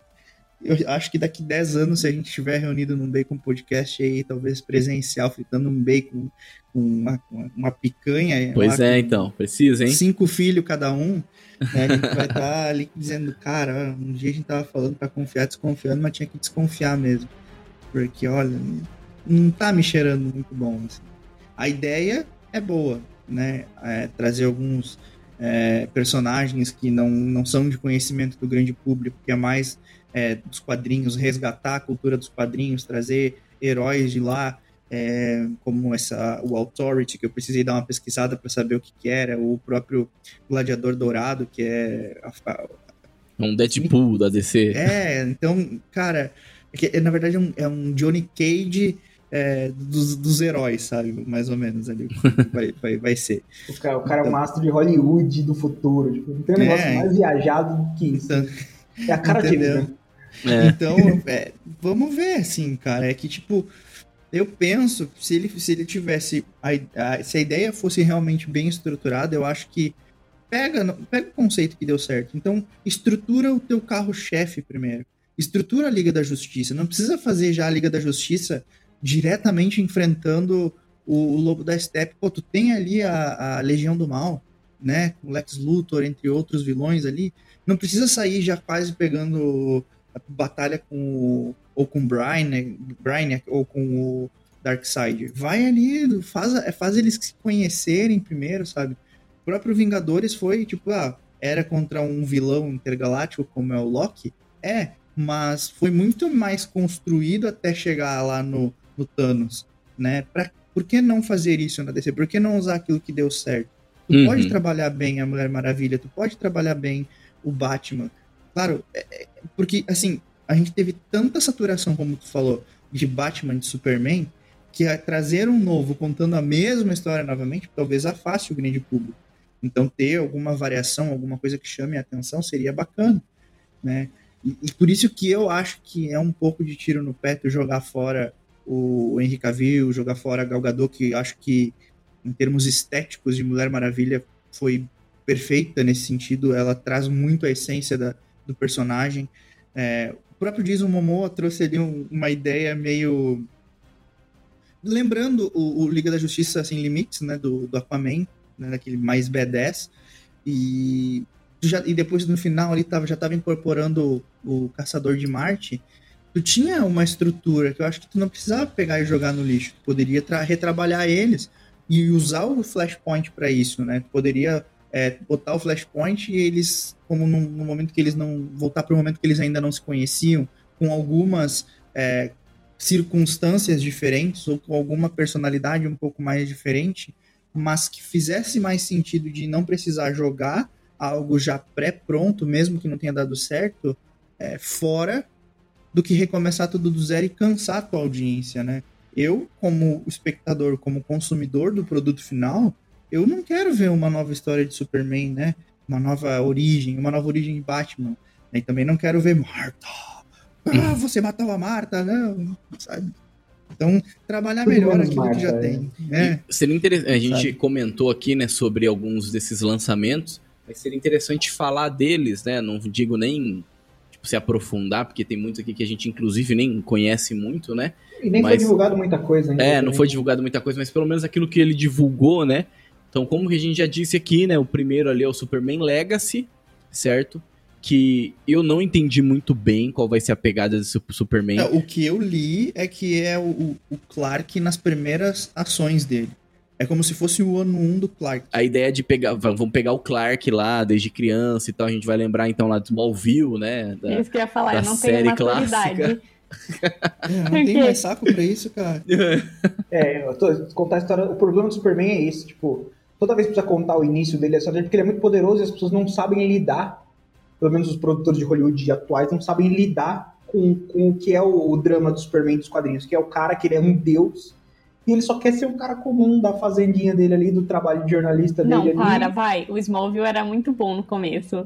Eu acho que daqui 10 anos, se a gente estiver reunido num Bacon Podcast aí, talvez presencial, fritando um bacon com uma, uma, uma picanha. Pois lá, é, então. Precisa, hein? Cinco filhos cada um, né? A gente vai estar ali dizendo, cara, um dia a gente tava falando pra confiar desconfiando, mas tinha que desconfiar mesmo. Porque, olha, não tá me cheirando muito bom. assim. A ideia é boa, né? É, trazer alguns é, personagens que não, não são de conhecimento do grande público, que é mais é, dos quadrinhos, resgatar a cultura dos quadrinhos, trazer heróis de lá, é, como essa, o Authority, que eu precisei dar uma pesquisada para saber o que, que era, o próprio Gladiador Dourado, que é a, Um Deadpool da DC. é, então, cara, é que, na verdade é um, é um Johnny Cage é, dos, dos heróis, sabe? Mais ou menos ali. <laughs> Vai, vai, vai ser. O cara, o cara é o mastro de Hollywood do futuro. Tipo, não tem um negócio É. mais viajado do que isso. Então, É a cara Entendeu? né? É. então é, vamos ver, assim, cara. É que, tipo, eu penso, se ele, se ele tivesse. A, a- se a ideia fosse realmente bem estruturada, eu acho que. Pega, no- pega o conceito que deu certo. Então, estrutura o teu carro-chefe primeiro. Estrutura a Liga da Justiça. Não precisa fazer já a Liga da Justiça diretamente enfrentando o, o Lobo da Steppe. Pô, tu tem ali a, a Legião do Mal, né? O Lex Luthor, entre outros vilões ali. Não precisa sair já quase pegando a batalha com o, ou com o Brian, né? Ou com o Darkseid. Vai ali, faz, faz eles se conhecerem primeiro, sabe? O próprio Vingadores foi tipo, ah, era contra um vilão intergaláctico como é o Loki? É, mas foi muito mais construído até chegar lá no, no Thanos, né? Pra, por que não fazer isso na DC? Por que não usar aquilo que deu certo? Tu Uhum. pode trabalhar bem a Mulher Maravilha, tu pode trabalhar bem o Batman. Claro, é- é- porque assim, a gente teve tanta saturação, como tu falou, de Batman, de Superman, que a trazer um novo contando a mesma história novamente, talvez afaste o grande público. Então ter alguma variação, alguma coisa que chame a atenção seria bacana, né? E, e por isso que eu acho que é um pouco de tiro no pé tu jogar fora o Henry Cavill, jogar fora a Gal Gadot, que acho que em termos estéticos de Mulher Maravilha foi perfeita nesse sentido, ela traz muito a essência da, do personagem. É, próprio Jason Momoa trouxe ali um- uma ideia meio. Lembrando o, o Liga da Justiça Sem Limites, né? Do, do Aquaman, né, daquele mais B10. E, já, e depois no final ali tava, já tava incorporando o, o Caçador de Marte. Tu tinha uma estrutura que eu acho que tu não precisava pegar e jogar no lixo. Tu poderia tra- retrabalhar eles e usar o Flashpoint para isso, né? Tu poderia é, botar o Flashpoint e eles, como no, no momento que eles não. voltar para o momento que eles ainda não se conheciam, com algumas é, circunstâncias diferentes ou com alguma personalidade um pouco mais diferente, mas que fizesse mais sentido de não precisar jogar algo já pré-pronto, mesmo que não tenha dado certo, é, fora do que recomeçar tudo do zero e cansar a tua audiência, né? Eu, como espectador, como consumidor do produto final, eu não quero ver uma nova história de Superman, né? Uma nova origem, uma nova origem de Batman. E também não quero ver Marta. Ah, você matou a Marta, não, sabe? Então, trabalhar Tudo melhor aquilo que já Marta, é. tem. né? E seria interessante. A gente Sabe? comentou aqui, né, sobre alguns desses lançamentos, mas seria interessante falar deles, né? Não digo nem tipo, se aprofundar, porque tem muitos aqui que a gente, inclusive, nem conhece muito, né? E nem foi Mas- divulgado muita coisa ainda. É, não também. foi divulgado muita coisa, mas pelo menos aquilo que ele divulgou, né? Então, como que a gente já disse aqui, né? O primeiro ali é o Superman Legacy, certo? Que eu não entendi muito bem qual vai ser a pegada desse Superman. É, o que eu li é que é o, o Clark nas primeiras ações dele. É como se fosse o ano 1 do Clark. A ideia de pegar, va- vamos pegar o Clark lá, desde criança e tal, a gente vai lembrar então lá do Smallville, né? Da- Isso que eu ia falar, da eu não série tenho maturidade. clássica. <laughs> É, não tem mais saco pra isso, cara. <laughs> É, eu tô, contar a história. O problema do Superman é esse, tipo, toda vez que precisa contar o início dele, é só porque ele é muito poderoso e as pessoas não sabem lidar. Pelo menos os produtores de Hollywood atuais não sabem lidar com, com o que é o, o drama do Superman dos quadrinhos, que é o cara que ele é um deus e ele só quer ser um cara comum da fazendinha dele ali, do trabalho de jornalista Não, dele para, ali. vai. O Smallville era muito bom no começo.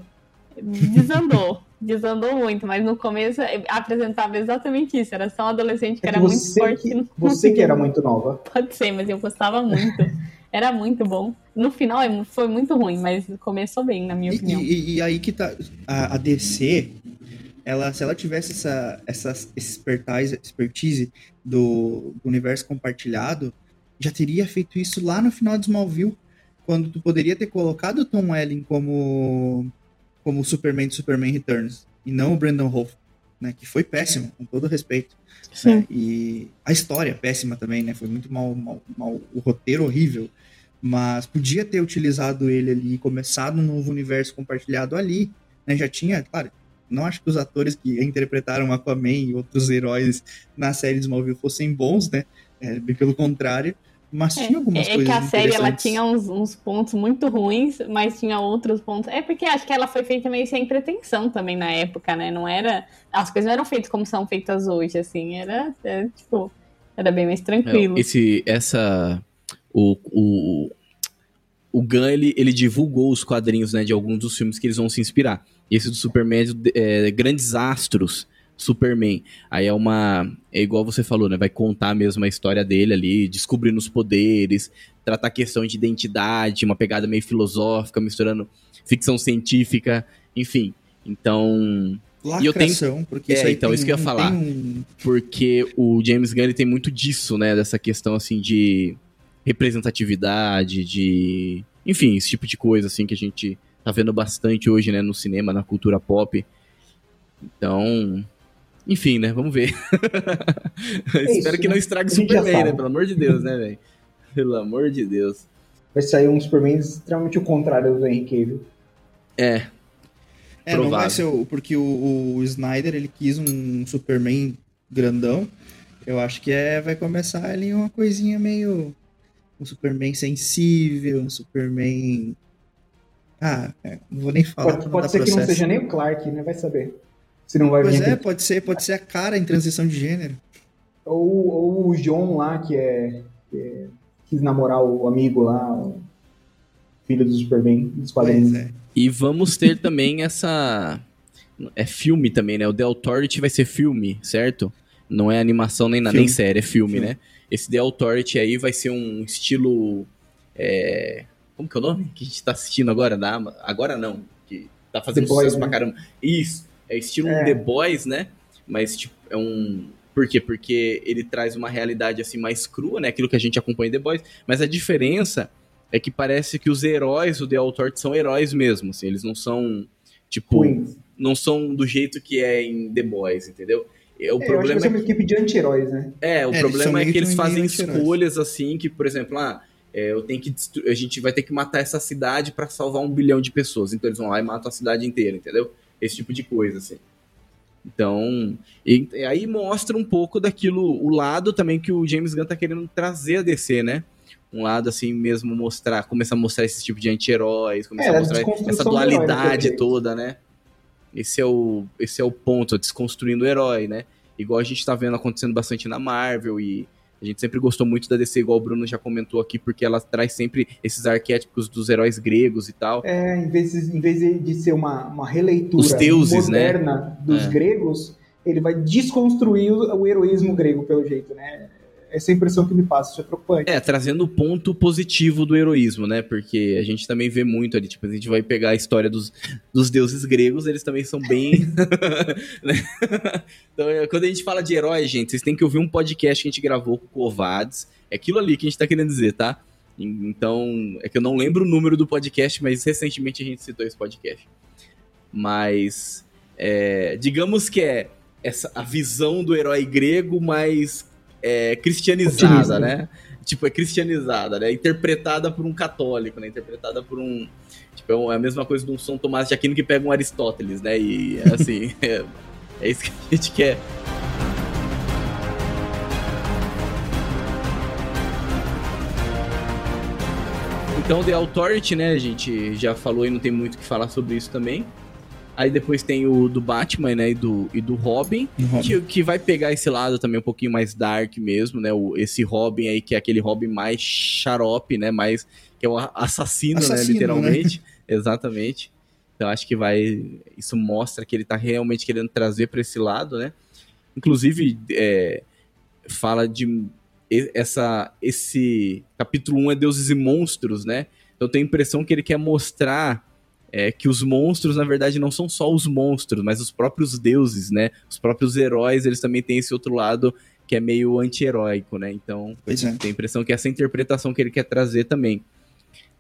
Desandou. <laughs> Desandou muito, mas no começo apresentava exatamente isso. Era só um adolescente que É era que muito forte. que, no- você que era muito nova. Pode ser, mas eu gostava muito. Era muito bom. No final é- foi muito ruim, mas começou bem, na minha E, opinião. e- e aí que tá. A, a DC, ela, se ela tivesse essa, essa expertise, expertise do, do universo compartilhado, já teria feito isso lá no final de Smallville, quando tu poderia ter colocado o Tom Welling como, como Superman de Superman Returns, e não o Brandon Hoff, né? Que foi péssimo, com todo respeito. Sim. né, E a história péssima também, né? Foi muito mal, mal, mal o roteiro horrível. Mas podia ter utilizado ele ali, começado um novo universo compartilhado ali. Né? Já tinha, claro, não acho que os atores que interpretaram Aquaman e outros heróis na série de Smallville fossem bons, né? É, bem pelo contrário. Mas tinha algumas É, é coisas que a série ela tinha uns, uns pontos muito ruins, mas tinha outros pontos. É porque acho que ela foi feita meio sem pretensão também na época, né? Não era. As coisas não eram feitas como são feitas hoje, assim. Era, é, tipo, era bem mais tranquilo. É, Esse, essa, o, o, o Gunn, ele, ele divulgou os quadrinhos, né, de alguns dos filmes que eles vão se inspirar. E esse do Superman é, é Grandes Astros, Superman. Aí é uma, é igual você falou, né, vai contar mesmo a história dele ali, descobrindo os poderes, tratar questão de identidade, uma pegada meio filosófica, misturando ficção científica, enfim. Então, E eu tenho- Lacração, porque É, então, isso que eu ia falar. um- porque o James Gunn ele tem muito disso, né? Dessa questão assim de representatividade, de. Enfim, esse tipo de coisa assim que a gente tá vendo bastante hoje, né? No cinema, na cultura pop. Então. Enfim, né? Vamos ver. <laughs> Espero isso, que não né? estrague A o gente já Superman, né? Pelo amor de Deus, né, velho? Pelo amor de Deus. Vai sair um Superman extremamente o contrário do Henry Cavill. É, É, não vai Provável. ser o. Porque o, o Snyder ele quis um Superman grandão. Eu acho que é, vai começar ali uma coisinha meio. Um Superman sensível, um Superman. Ah, é, não vou nem falar. Pode, pode ser que não processo. seja nem o Clark, né? Vai saber. Se não vai Pois vir é, aquele- pode ser, pode ser a cara em transição de gênero. Ou, ou o John lá, que é, que é- quis namorar o amigo lá, o filho do Superman, dos quadrinhos. Pois é. E vamos ter também essa. É filme também, né? O The Authority vai ser filme, certo? Não é animação nem, nada, nem série, é filme, Filme. né? Esse The Authority aí vai ser um estilo. é, Como que é o nome? Que a gente tá assistindo agora? Da Agora não. Que tá fazendo The Boys, sucesso pra né? caramba. Isso. É estilo É. The Boys, né? mas tipo, é um. Por quê? Porque ele traz uma realidade assim mais crua, né? Aquilo que a gente acompanha em The Boys. Mas a diferença é que parece que os heróis do The Authority são heróis mesmo, assim, eles não são, tipo, Ruins. não são do jeito que é em The Boys, entendeu? É, O É, eu acho que problema é uma que, equipe de anti-heróis, né? é, o É, eles problema é que eles fazem escolhas assim que, por exemplo, ah, é, eu tenho que a gente vai ter que matar essa cidade pra salvar um bilhão de pessoas, então eles vão lá e matam a cidade inteira, entendeu? Esse tipo de coisa assim. Então, e, e aí mostra um pouco daquilo, o lado também que o James Gunn tá querendo trazer a DC, né? Um lado assim mesmo mostrar, começar a mostrar esse tipo de anti-heróis, começar É, a mostrar essa do herói, né, dualidade toda, né? Esse é o esse é o ponto, desconstruindo o herói, né? Igual a gente tá vendo acontecendo bastante na Marvel e a gente sempre gostou muito da DC, igual o Bruno já comentou aqui, porque ela traz sempre esses arquétipos dos heróis gregos e tal. É, em vez, de- em vez de ser uma, uma releitura Os deuses, né? moderna dos É. gregos, ele vai desconstruir o, o heroísmo grego, pelo jeito, né? Essa é a impressão que me passa, isso é preocupante. É, trazendo o ponto positivo do heroísmo, né? Porque a gente também vê muito ali, tipo, a gente vai pegar a história dos, dos deuses gregos, eles também são bem. <laughs> <laughs> né? então, é, quando a gente fala de herói, gente, vocês têm que ouvir um podcast que a gente gravou com o Covades. É aquilo ali que a gente tá querendo dizer, tá? Então, é que eu não lembro o número do podcast, mas recentemente a gente citou esse podcast. Mas, é, digamos que é essa, a visão do herói grego, mas é, cristianizada, né? Tipo, é cristianizada, né? Interpretada por um católico, né? Interpretada por um. Tipo, é é a mesma coisa de um São Tomás de Aquino que pega um Aristóteles, né? E é assim, <laughs> é, é isso que a gente quer. Então, The Authority, né, a gente já falou e não tem muito o que falar sobre isso também. Aí depois tem o do Batman, né, e do, e do Robin, que, que vai pegar esse lado também um pouquinho mais dark mesmo, né, o, esse Robin aí, que é aquele Robin mais xarope, né, mais, que é o assassino, né, Assassino, literalmente. <laughs> Exatamente. Então acho que vai, isso mostra que ele tá realmente querendo trazer para esse lado, né. Inclusive, é, fala de essa esse capítulo 1 é deuses e monstros, né? Então eu tenho a impressão que ele quer mostrar é, que os monstros, na verdade, não são só os monstros, mas os próprios deuses, né? Os próprios heróis, eles também têm esse outro lado que é meio anti-heróico, né? Então, é. tenho a impressão que essa interpretação que ele quer trazer também.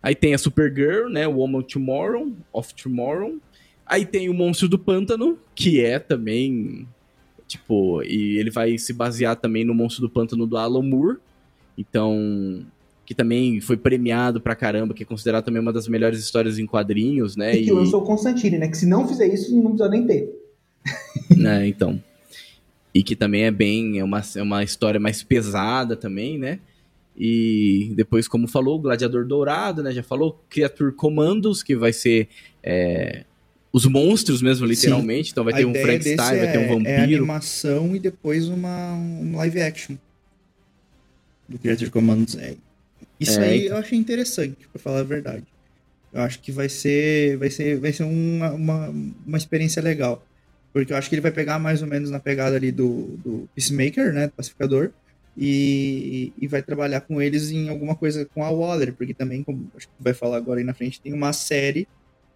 Aí tem a Supergirl, né? O Woman Tomorrow, of Tomorrow. Aí tem o Monstro do Pântano, que é também, tipo, e ele vai se basear também no Monstro do Pântano do Alan Moore. Então, que também foi premiado pra caramba, que é considerado também uma das melhores histórias em quadrinhos, né? E que lançou o Constantine, né? Que se não fizer isso, não precisa nem ter. <laughs> né, então. E que também é bem, é uma, é uma história mais pesada também, né? E depois, como falou, o Gladiador Dourado, né? Já falou, Creature Commandos, que vai ser é, os monstros mesmo, literalmente. Então vai A ter um Frankenstein, vai ter um é- É vampiro. animação e depois uma, um live action do Creature Commands. É. Isso É, aí então. eu achei interessante, pra falar a verdade. Eu acho que vai ser, vai ser, vai ser uma, uma, uma experiência legal. Porque eu acho que ele vai pegar mais ou menos na pegada ali do, do Peacemaker, né? Do Pacificador. E, e vai trabalhar com eles em alguma coisa com a Waller. Porque também, como acho que vai falar agora aí na frente, tem uma série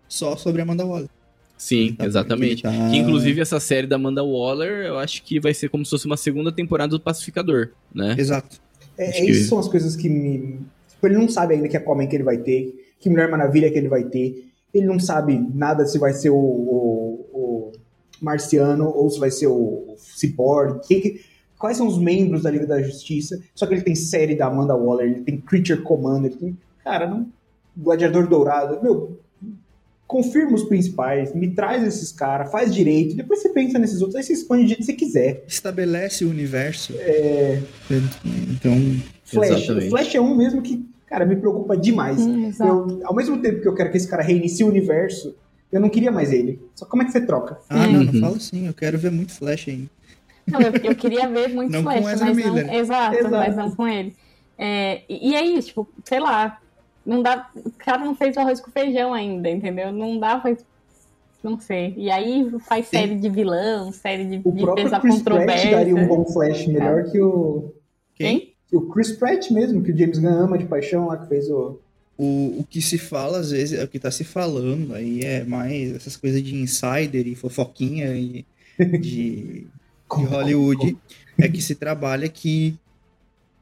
só sobre a Amanda Waller. Sim, Tá- exatamente. que tá- Que inclusive essa série da Amanda Waller, eu acho que vai ser como se fosse uma segunda temporada do Pacificador, né? Exato. É, é que- isso são as coisas que me. Tipo, ele não sabe ainda que Aquaman que ele vai ter, que Mulher Maravilha que ele vai ter. Ele não sabe nada se vai ser o, o- o Marciano ou se vai ser o Cyborg. Quem que- quais são os membros da Liga da Justiça? Só que ele tem série da Amanda Waller, ele tem Creature Commander, ele tem. Cara, não. Gladiador Dourado. Meu. Confirma os principais, me traz esses caras, faz direito, depois você pensa nesses outros, aí você expande do jeito que você quiser. estabelece o universo. Então, Flash. Exatamente. O Flash é um mesmo que, cara, me preocupa demais. Hum. Eu, ao mesmo tempo que eu quero que esse cara reinicie o universo, eu não queria mais ele. Só como é que você troca? ah, não, não Uhum. fala assim, eu quero ver muito Flash ainda. Não, eu, eu queria ver muito Não com Flash, Ezra mas Miller. não. Exato, Exato. mas não com ele. É, e e é isso, tipo, sei lá. Não dá. O cara não fez arroz com feijão ainda, entendeu? Não dá, faz. Não sei. E aí faz Sim. série de vilão, série de, O de próprio pesar Chris Pratt daria um bom Flash melhor que o, Quem? O Chris Pratt mesmo, que o James Gunn ama de paixão lá, que fez o... O, o que se fala, às vezes, é o que tá se falando aí é mais essas coisas de insider e fofoquinha e de <laughs> de Hollywood é que se trabalha que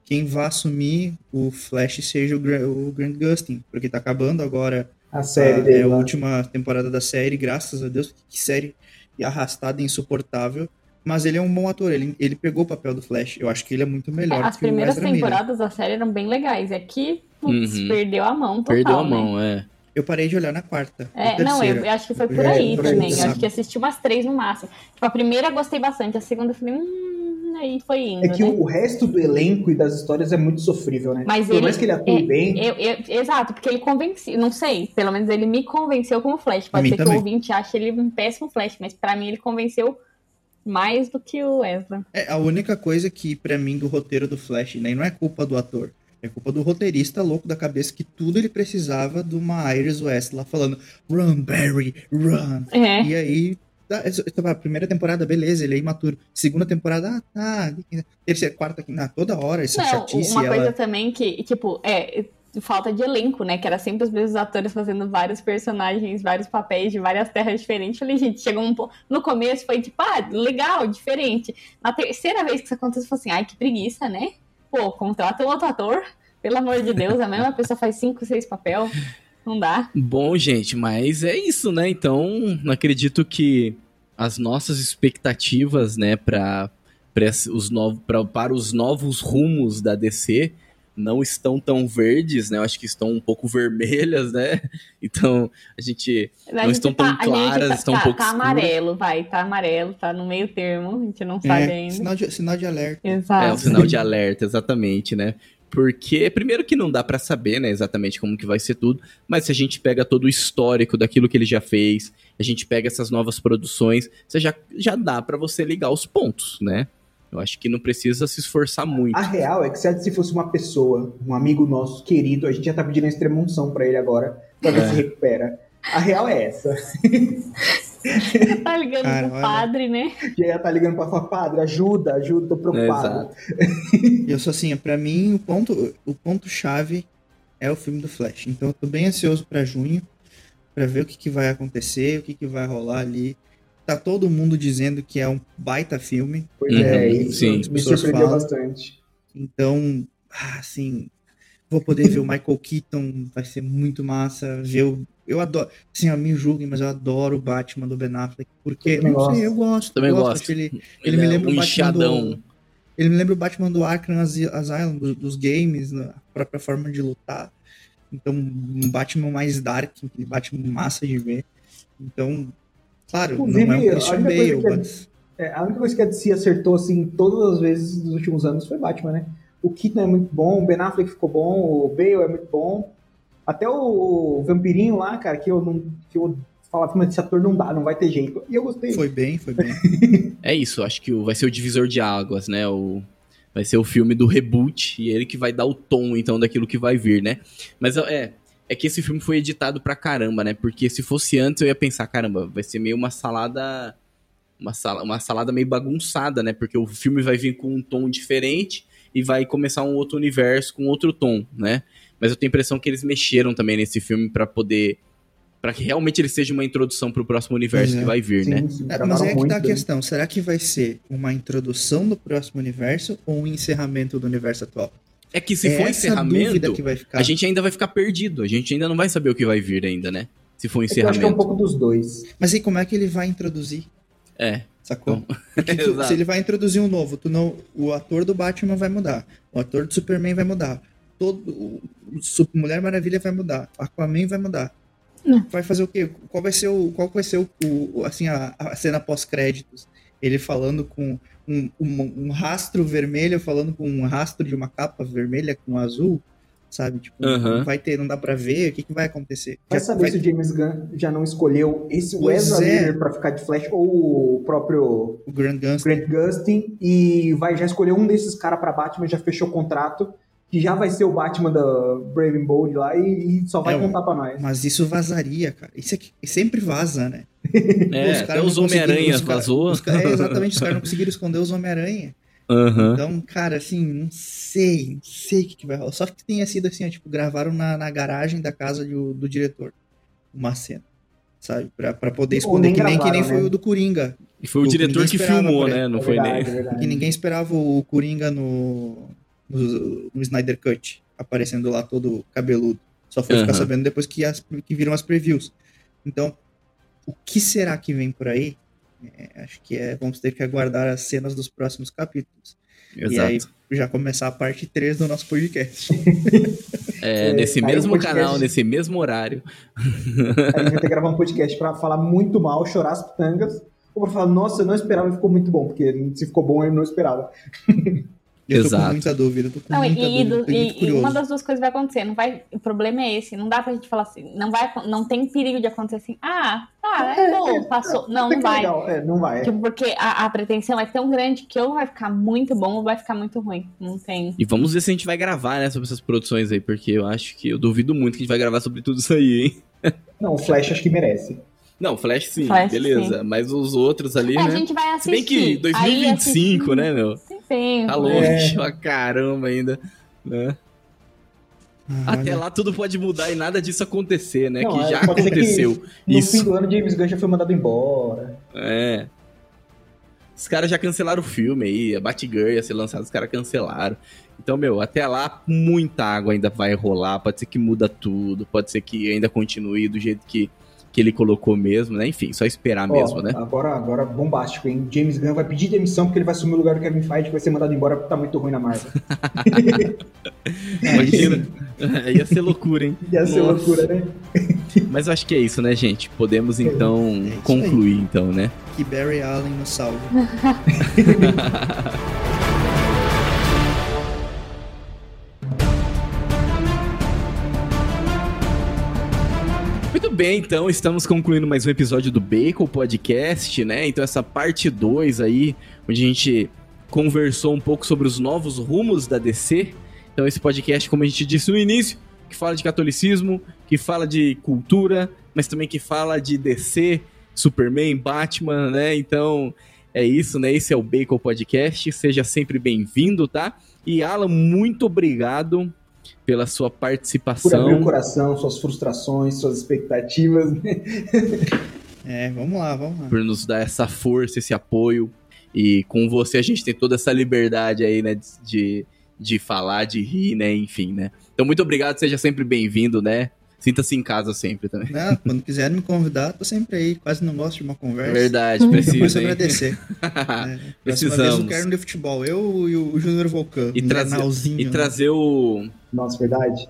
quem vai assumir o Flash seja o, Gra- o Grant Gustin, porque tá acabando agora A série a, dele. é a última temporada da série, graças a Deus, que série arrastada e insuportável. Mas ele é um bom ator, ele, ele pegou o papel do Flash. Eu acho que ele é muito melhor As que primeiras o Ezra Miller. temporadas da série eram bem legais. É que, putz, Uhum. perdeu a mão total, Perdeu a né? mão, é. Eu parei de olhar na quarta. É, não, eu, eu acho que foi por É, aí por aí, também. Eu acho que assisti umas três no máximo. Tipo, a primeira gostei bastante, a segunda eu falei, hum, aí foi indo, É que né? o resto do elenco e das histórias é muito sofrível, né? Mas Por ele- mais que ele atue é- bem, Eu- eu- exato, porque ele convenceu, não sei, pelo menos ele me convenceu como Flash. Pode ser que também. o ouvinte ache ele um péssimo Flash, mas pra mim ele convenceu mais do que o Ezra. É, a única coisa que, pra mim, do roteiro do Flash, né, não é culpa do ator. É culpa do roteirista louco da cabeça que tudo ele precisava de uma Iris West lá falando Run, Barry, run. É. E aí, tá, essa- a primeira temporada, beleza, ele é imaturo. Segunda temporada, ah, tá. Terceira, quarta, ah, toda hora, essa Não, chatice. uma ela... coisa também que, tipo, é falta de elenco, né? Que era sempre os mesmos atores fazendo vários personagens, vários papéis de várias terras diferentes. Eu falei, gente, chegou um pouco. No começo foi tipo, ah, legal, diferente. Na terceira vez que isso aconteceu, eu falei assim, ai, que preguiça, né? Pô, contrata um outro ator. Pelo amor de Deus, a mesma pessoa faz cinco, seis papel. Não dá. Bom, gente, mas é isso, né? Então, acredito que as nossas expectativas, né, esse- os novos, pra, para os novos rumos da DC não estão tão verdes, né? Eu acho que estão um pouco <laughs> vermelhas, né? Então, a gente A Não gente estão tão a gente claras, tá, estão um tá- pouco tá escuras. amarelo, vai, tá amarelo, tá no meio termo, a gente não sabe É, ainda. sinal, de, sinal de alerta. Exato. É um sinal de alerta, exatamente, né? Porque, primeiro que não dá pra saber, né, exatamente como que vai ser tudo, mas se a gente pega todo o histórico daquilo que ele já fez, a gente pega essas novas produções, você já, já dá pra você ligar os pontos, né? Eu acho que não precisa se esforçar muito. a real é que se fosse uma pessoa, um amigo nosso querido, a gente já tá pedindo a extrema unção pra ele agora, pra ver É. se recupera. A real é essa. Tá ligando Cara, pro olha. padre, né? Já tá ligando pra falar, padre, ajuda, ajuda, tô preocupado. Exato. <laughs> Eu sou assim, pra mim, o ponto, o ponto chave é o filme do Flash. Então eu tô bem ansioso pra junho, pra ver o que, que vai acontecer, o que, que vai rolar ali. Tá todo mundo dizendo que é um baita filme. Pois Uhum, é, isso sim. me surpreendeu falam. bastante. Então, ah, assim, vou poder ver o Michael Keaton, vai ser muito massa. Ver o, eu adoro, assim, ó, me julguem, mas eu adoro o Batman do Ben Affleck, porque, Eu não sei, gosto. eu gosto. Também eu gosto. acho Ele, <laughs> Ele, ele me é lembra um o Batman inchadão. do, ele me lembra o Batman do Arkham Asylum, do- dos games, a própria forma de lutar. Então, um Batman mais dark, um Batman massa de ver. Então, claro, Inclusive, não é um a Christian única coisa Bale, que é- mas... É, a única coisa que a DC acertou, assim, todas as vezes nos últimos anos foi Batman, né? O Keaton é muito bom, o Ben Affleck ficou bom, o Bale é muito bom. Até o vampirinho lá, cara, que eu não. Que eu falava, mas esse ator não dá, não vai ter jeito. E eu gostei. Foi bem, foi bem. <laughs> É isso, acho que vai ser o divisor de águas, né? O, vai ser o filme do reboot e ele que vai dar o tom, então, daquilo que vai vir, né? Mas é, é que esse filme foi editado pra caramba, né? Porque se fosse antes eu ia pensar, caramba, vai ser meio uma salada. Uma, sala, uma salada meio bagunçada, né? Porque o filme vai vir com um tom diferente e vai começar um outro universo com outro tom, né? Mas eu tenho a impressão que eles mexeram também nesse filme pra poder. Pra que realmente ele seja uma introdução pro próximo universo é. que vai vir, né? Sim, sim, É, mas aí é que tá a questão. Será que vai ser uma introdução do próximo universo ou um encerramento do universo atual? É que se é for encerramento, que vai ficar. a gente ainda vai ficar perdido. A gente ainda não vai saber o que vai vir ainda, né? Se for É que eu acho que é um encerramento. pouco dos dois. Mas aí como é que ele vai introduzir? É. Sacou? <laughs> Porque tu- se ele vai introduzir um novo, tu não, o ator do Batman vai mudar, o ator do Superman vai mudar, todo o, o Su- Mulher Maravilha vai mudar, Aquaman vai mudar. Não. Vai fazer o quê? Qual vai ser o qual vai ser o, o- assim a, a cena pós créditos? Ele falando com um, um, um rastro vermelho falando com um rastro de uma capa vermelha com azul, sabe? Tipo, Aham. não vai ter, não dá pra ver, o que, que vai acontecer? Vai Já saber vai- se o James Gunn já não escolheu esse Pois Wesley é. Miller pra ficar de Flash ou o próprio o Grant Gustin Grant Gustin e vai já escolher um desses caras pra Batman, já fechou o contrato, que já vai ser o Batman da Brave Bold lá e, e só vai É, contar pra nós. Mas isso vazaria, cara. Isso aqui sempre vaza, né? <laughs> É, Os até caras os Homem-Aranha vazou. os cara- é, exatamente, os caras não <laughs> conseguiram esconder os Homem-Aranha. Aham. Então, cara, assim, não sei, não sei o que, que vai rolar. Só que tenha sido assim, ó, tipo, gravaram na, na garagem da casa do, do diretor uma cena. sabe? Pra, pra poder esconder, que nem, que nem foi né? o do Coringa. E foi o diretor que filmou, né? Não É foi verdade, nem. é verdade. Que ninguém esperava o Coringa no, no, no Snyder Cut, aparecendo lá todo cabeludo. Só foi ficar Aham. sabendo depois que, as, que viram as previews. Então, o que será que vem por aí? É, acho que é, vamos ter que aguardar as cenas dos próximos capítulos. E aí, Exato. já começar a parte 3 do nosso podcast. <laughs> É, É, nesse mesmo podcast- canal, nesse mesmo horário. A gente vai ter que gravar um podcast pra falar muito mal, chorar as pitangas. Ou pra falar, nossa, eu não esperava e ficou muito bom. Porque se ficou bom, eu não esperava. <laughs> Eu tô Exato. com muita dúvida, tô com Não, e, muita e, dúvida, tô e- e uma das duas coisas vai acontecer. Não vai, o problema é esse. Não dá pra gente falar assim. Não, vai, não tem perigo de acontecer assim. Ah, tá, é, bom, passou. Não, Até não é vai. legal. É, não vai. Tipo, porque a, a pretensão é tão grande que ou vai ficar muito bom ou vai ficar muito ruim. Não tem. E vamos ver se a gente vai gravar, né, sobre essas produções aí, porque eu acho que eu duvido muito que a gente vai gravar sobre tudo isso aí, hein? <laughs> Não, o Flash acho que merece. Não, Flash sim, Flash, beleza. Mas os outros ali, É, a né? gente vai Se assistir. bem que 2025, Aí, né, meu? Assistir, Tem Tá tempo. longe É. pra caramba ainda, né? Ah, Até lá tudo pode mudar e nada disso acontecer, né? Não, que é, já ser que aconteceu. No Isso. fim do ano, James Gunn já foi mandado embora. É. Os caras já cancelaram o filme aí, a Batgirl ia ser lançada, os caras cancelaram. Então, meu, até lá muita água ainda vai rolar, pode ser que muda tudo, pode ser que ainda continue do jeito que, que ele colocou mesmo, né? Enfim, só esperar Ó, mesmo, né? Agora, agora bombástico, hein? James Gunn vai pedir demissão porque ele vai assumir o lugar do Kevin Feige que vai ser mandado embora porque tá muito ruim na Marvel. <laughs> Imagina. ia ser loucura, hein? Ia ser Nossa. loucura, né? Mas eu acho que é isso, né, gente? Podemos então É isso aí. concluir, então, né? Que Barry Allen nos salve. <laughs> bem, então estamos concluindo mais um episódio do Bacon Podcast, né? Então essa parte 2 aí, onde a gente conversou um pouco sobre os novos rumos da DC. Então esse podcast, como a gente disse no início, que fala de catolicismo, que fala de cultura, mas também que fala de DC, Superman, Batman, né? Então é isso, né? Esse é o Bacon Podcast. Seja sempre bem-vindo, tá? E Alan, muito obrigado pela sua Por participação. abrir o coração, suas frustrações, suas expectativas. né? <laughs> É, vamos lá, vamos lá. por nos dar essa força, esse apoio. E com você a gente tem toda essa liberdade aí, né, de, de falar, de rir, né, enfim, né. Então muito obrigado, seja sempre bem-vindo, né. Sinta-se em casa sempre também. Não, quando quiserem me convidar, tô sempre aí. Quase não gosto de uma conversa. Verdade, Depois precisa, sobre a hein. DC. <laughs> É, próxima vez eu Precisamos. quero um de futebol. Eu e o Júnior Volcão. E um trazer, e né? trazer o... Nossa, verdade.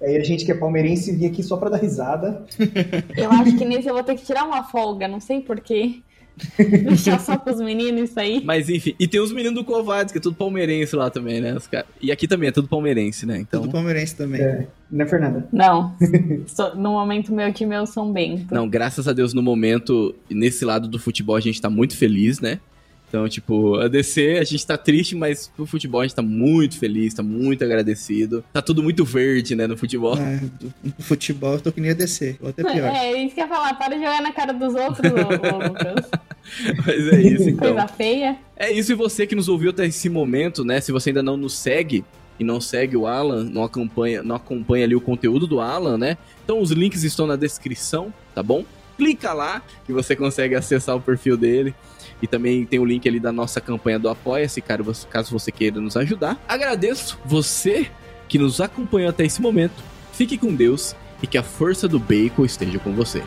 Aí a gente que é palmeirense vinha aqui só pra dar risada. <laughs> Eu acho que nesse eu vou ter que tirar uma folga, não sei porquê. <laughs> Deixar só pros meninos isso aí. Mas enfim, e tem os meninos do Covades, que é tudo palmeirense lá também, né. E aqui também é tudo palmeirense, né, então... Tudo palmeirense também. É, né, Fernanda? Não. <laughs> Só- no momento, meu time é o São Bento. Não, graças a Deus, no momento, nesse lado do futebol, a gente tá muito feliz, né? Então, tipo, a DC, a gente tá triste, mas pro futebol a gente tá muito feliz, tá muito agradecido. Tá tudo muito verde, né, no futebol. É, do futebol eu tô que nem a DC. Ou até pior. É, isso que eu ia falar. Para de jogar na cara dos outros, ô, ô, Lucas. <laughs> Mas é isso, <laughs> então. Coisa feia. É isso, e você que nos ouviu até esse momento, né? Se você ainda não nos segue e não segue o Alan, não acompanha, não acompanha ali o conteúdo do Alan, né? Então os links estão na descrição, tá bom? Clica lá que você consegue acessar o perfil dele. E também tem o link ali da nossa campanha do Apoia-se, caso você queira nos ajudar. Agradeço você que nos acompanhou até esse momento. Fique com Deus e que a força do bacon esteja com você.